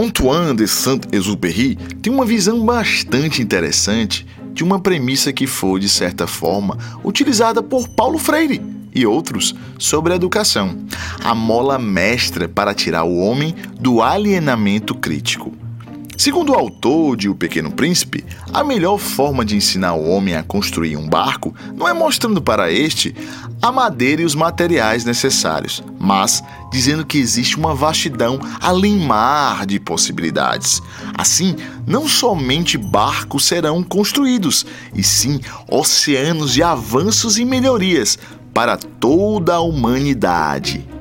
Antoine de Saint-Exupéry tem uma visão bastante interessante de uma premissa que foi, de certa forma, utilizada por Paulo Freire e outros sobre a educação, a mola mestra para tirar o homem do alienamento crítico. Segundo o autor de O Pequeno Príncipe, a melhor forma de ensinar o homem a construir um barco não é mostrando para este a madeira e os materiais necessários, mas dizendo que existe uma vastidão além mar de possibilidades. Assim, não somente barcos serão construídos, e sim oceanos de avanços e melhorias para toda a humanidade.